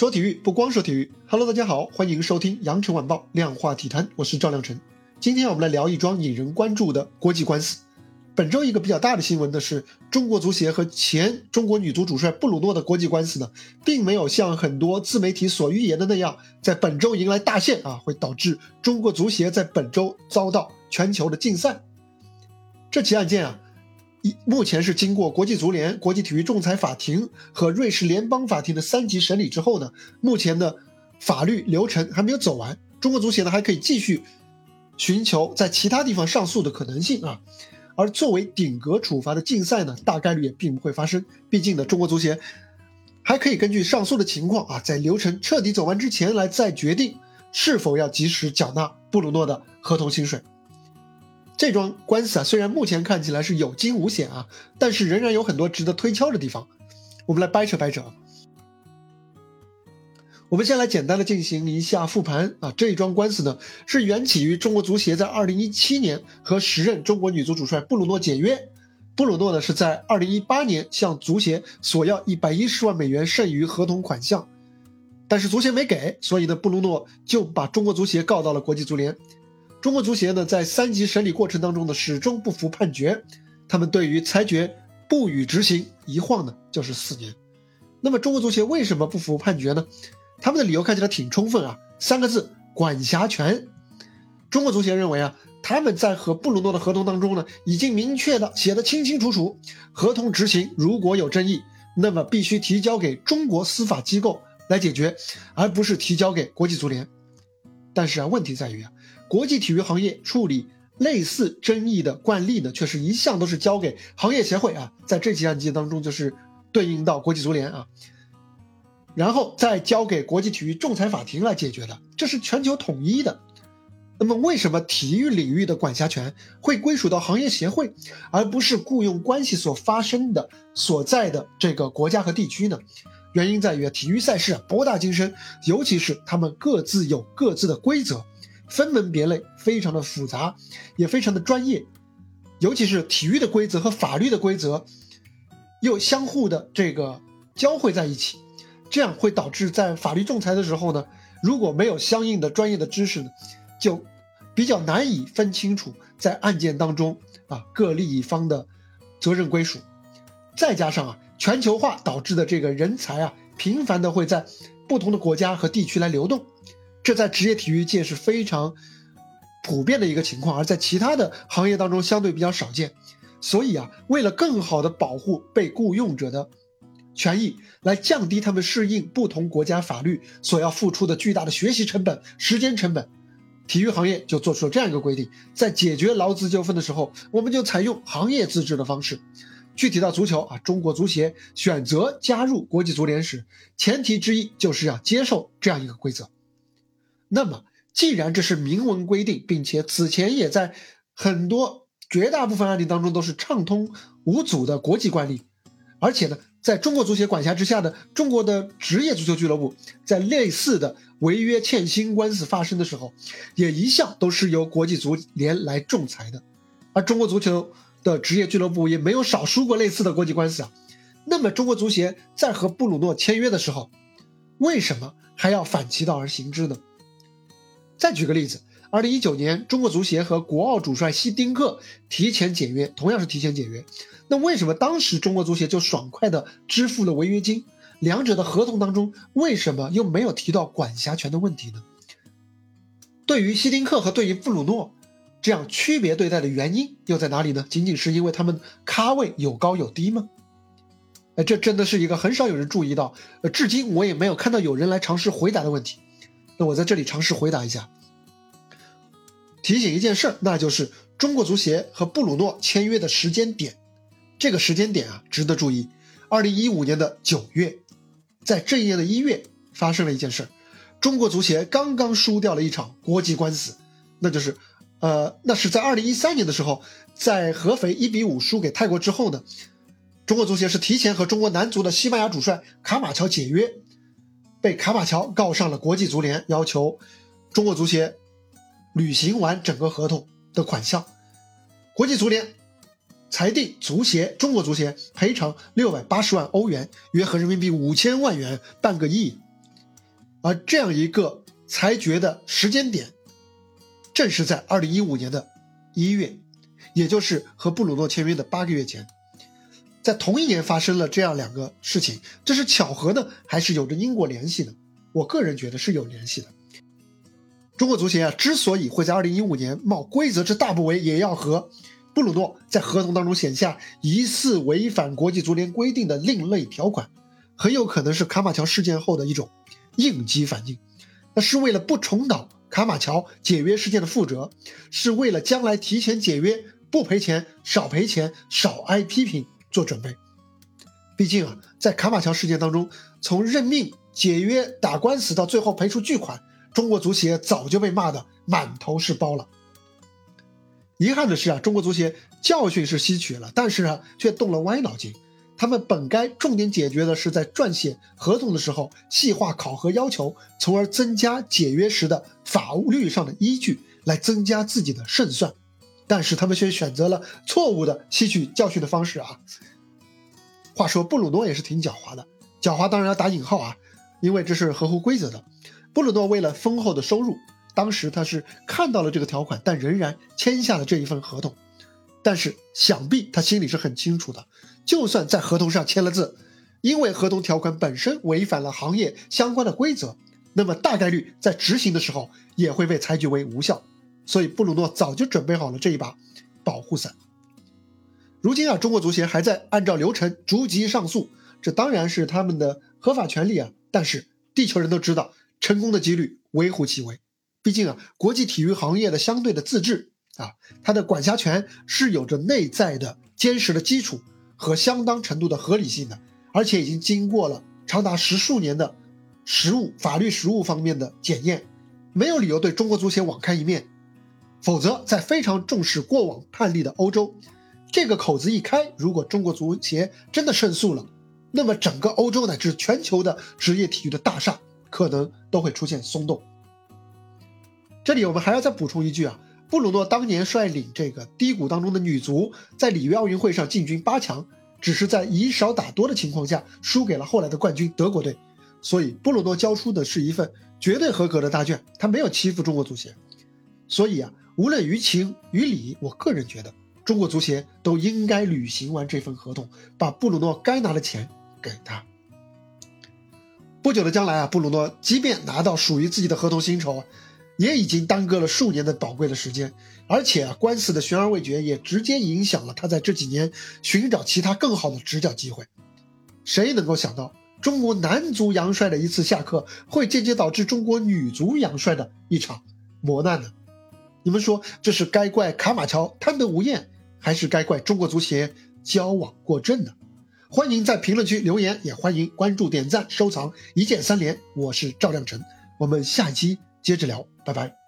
说体育不光说体育，Hello，大家好，欢迎收听羊城晚报量化体坛，我是赵亮晨。今天我们来聊一桩引人关注的国际官司。本周一个比较大的新闻呢是，中国足协和前中国女足主帅布鲁诺的国际官司呢，并没有像很多自媒体所预言的那样，在本周迎来大限啊，会导致中国足协在本周遭到全球的禁赛。这起案件啊。一目前是经过国际足联、国际体育仲裁法庭和瑞士联邦法庭的三级审理之后呢，目前的法律流程还没有走完，中国足协呢还可以继续寻求在其他地方上诉的可能性啊。而作为顶格处罚的禁赛呢，大概率也并不会发生，毕竟呢，中国足协还可以根据上诉的情况啊，在流程彻底走完之前来再决定是否要及时缴纳布鲁诺的合同薪水。这桩官司啊，虽然目前看起来是有惊无险啊，但是仍然有很多值得推敲的地方。我们来掰扯掰扯。我们先来简单的进行一下复盘啊。这一桩官司呢，是缘起于中国足协在二零一七年和时任中国女足主帅布鲁诺解约。布鲁诺呢是在二零一八年向足协索要一百一十万美元剩余合同款项，但是足协没给，所以呢，布鲁诺就把中国足协告到了国际足联。中国足协呢，在三级审理过程当中呢，始终不服判决，他们对于裁决不予执行，一晃呢就是四年。那么中国足协为什么不服判决呢？他们的理由看起来挺充分啊，三个字：管辖权。中国足协认为啊，他们在和布鲁诺的合同当中呢，已经明确的写的清清楚楚，合同执行如果有争议，那么必须提交给中国司法机构来解决，而不是提交给国际足联。但是啊，问题在于啊。国际体育行业处理类似争议的惯例呢，却是一向都是交给行业协会啊，在这起案件当中就是对应到国际足联啊，然后再交给国际体育仲裁法庭来解决的，这是全球统一的。那么为什么体育领域的管辖权会归属到行业协会，而不是雇佣关系所发生的所在的这个国家和地区呢？原因在于体育赛事博大精深，尤其是他们各自有各自的规则。分门别类，非常的复杂，也非常的专业，尤其是体育的规则和法律的规则，又相互的这个交汇在一起，这样会导致在法律仲裁的时候呢，如果没有相应的专业的知识呢，就比较难以分清楚在案件当中啊各利益方的责任归属，再加上啊全球化导致的这个人才啊频繁的会在不同的国家和地区来流动。这在职业体育界是非常普遍的一个情况，而在其他的行业当中相对比较少见。所以啊，为了更好的保护被雇佣者的权益，来降低他们适应不同国家法律所要付出的巨大的学习成本、时间成本，体育行业就做出了这样一个规定：在解决劳资纠纷的时候，我们就采用行业自治的方式。具体到足球啊，中国足协选择加入国际足联时，前提之一就是要接受这样一个规则。那么，既然这是明文规定，并且此前也在很多绝大部分案例当中都是畅通无阻的国际惯例，而且呢，在中国足协管辖之下的中国的职业足球俱乐部，在类似的违约欠薪官司发生的时候，也一向都是由国际足联来仲裁的，而中国足球的职业俱乐部也没有少输过类似的国际官司啊。那么，中国足协在和布鲁诺签约的时候，为什么还要反其道而行之呢？再举个例子，二零一九年，中国足协和国奥主帅希丁克提前解约，同样是提前解约。那为什么当时中国足协就爽快的支付了违约金？两者的合同当中为什么又没有提到管辖权的问题呢？对于希丁克和对于布鲁诺这样区别对待的原因又在哪里呢？仅仅是因为他们咖位有高有低吗？哎，这真的是一个很少有人注意到，呃，至今我也没有看到有人来尝试回答的问题。那我在这里尝试回答一下，提醒一件事儿，那就是中国足协和布鲁诺签约的时间点，这个时间点啊值得注意。二零一五年的九月，在这一年的一月发生了一件事儿，中国足协刚刚输掉了一场国际官司，那就是，呃，那是在二零一三年的时候，在合肥一比五输给泰国之后呢，中国足协是提前和中国男足的西班牙主帅卡马乔解约。被卡马乔告上了国际足联，要求中国足协履行完整个合同的款项。国际足联裁定足协中国足协赔偿六百八十万欧元，约合人民币五千万元，半个亿。而这样一个裁决的时间点，正是在二零一五年的一月，也就是和布鲁诺签约的八个月前，在同一年发生了这样两个事情，这是巧合呢，还是有着因果联系呢？我个人觉得是有联系的。中国足协啊，之所以会在二零一五年冒规则之大不韪，也要和布鲁诺在合同当中写下疑似违反国际足联规定的另类条款，很有可能是卡马乔事件后的一种。应激反应，那是为了不重蹈卡马乔解约事件的覆辙，是为了将来提前解约不赔钱、少赔钱、少挨批评做准备。毕竟啊，在卡马乔事件当中，从任命、解约、打官司到最后赔出巨款，中国足协早就被骂得满头是包了。遗憾的是啊，中国足协教训是吸取了，但是啊，却动了歪脑筋。他们本该重点解决的是在撰写合同的时候细化考核要求，从而增加解约时的法律上的依据，来增加自己的胜算。但是他们却选择了错误的吸取教训的方式啊！话说布鲁诺也是挺狡猾的，狡猾当然要打引号啊，因为这是合乎规则的。布鲁诺为了丰厚的收入，当时他是看到了这个条款，但仍然签下了这一份合同。但是想必他心里是很清楚的。就算在合同上签了字，因为合同条款本身违反了行业相关的规则，那么大概率在执行的时候也会被裁决为无效。所以布鲁诺早就准备好了这一把保护伞。如今啊，中国足协还在按照流程逐级上诉，这当然是他们的合法权利啊。但是地球人都知道，成功的几率微乎其微。毕竟啊，国际体育行业的相对的自治啊，它的管辖权是有着内在的坚实的基础。和相当程度的合理性的，而且已经经过了长达十数年的实务法律实务方面的检验，没有理由对中国足协网开一面。否则，在非常重视过往判例的欧洲，这个口子一开，如果中国足协真的胜诉了，那么整个欧洲乃至全球的职业体育的大厦可能都会出现松动。这里我们还要再补充一句啊。布鲁诺当年率领这个低谷当中的女足，在里约奥运会上进军八强，只是在以少打多的情况下输给了后来的冠军德国队。所以，布鲁诺交出的是一份绝对合格的答卷，他没有欺负中国足协。所以啊，无论于情于理，我个人觉得中国足协都应该履行完这份合同，把布鲁诺该拿的钱给他。不久的将来啊，布鲁诺即便拿到属于自己的合同薪酬。也已经耽搁了数年的宝贵的时间，而且啊，官司的悬而未决也直接影响了他在这几年寻找其他更好的执教机会。谁能够想到，中国男足杨帅的一次下课，会间接导致中国女足杨帅的一场磨难呢？你们说，这是该怪卡马乔贪得无厌，还是该怪中国足协交往过正呢？欢迎在评论区留言，也欢迎关注、点赞、收藏，一键三连。我是赵亮晨，我们下期接着聊。拜拜。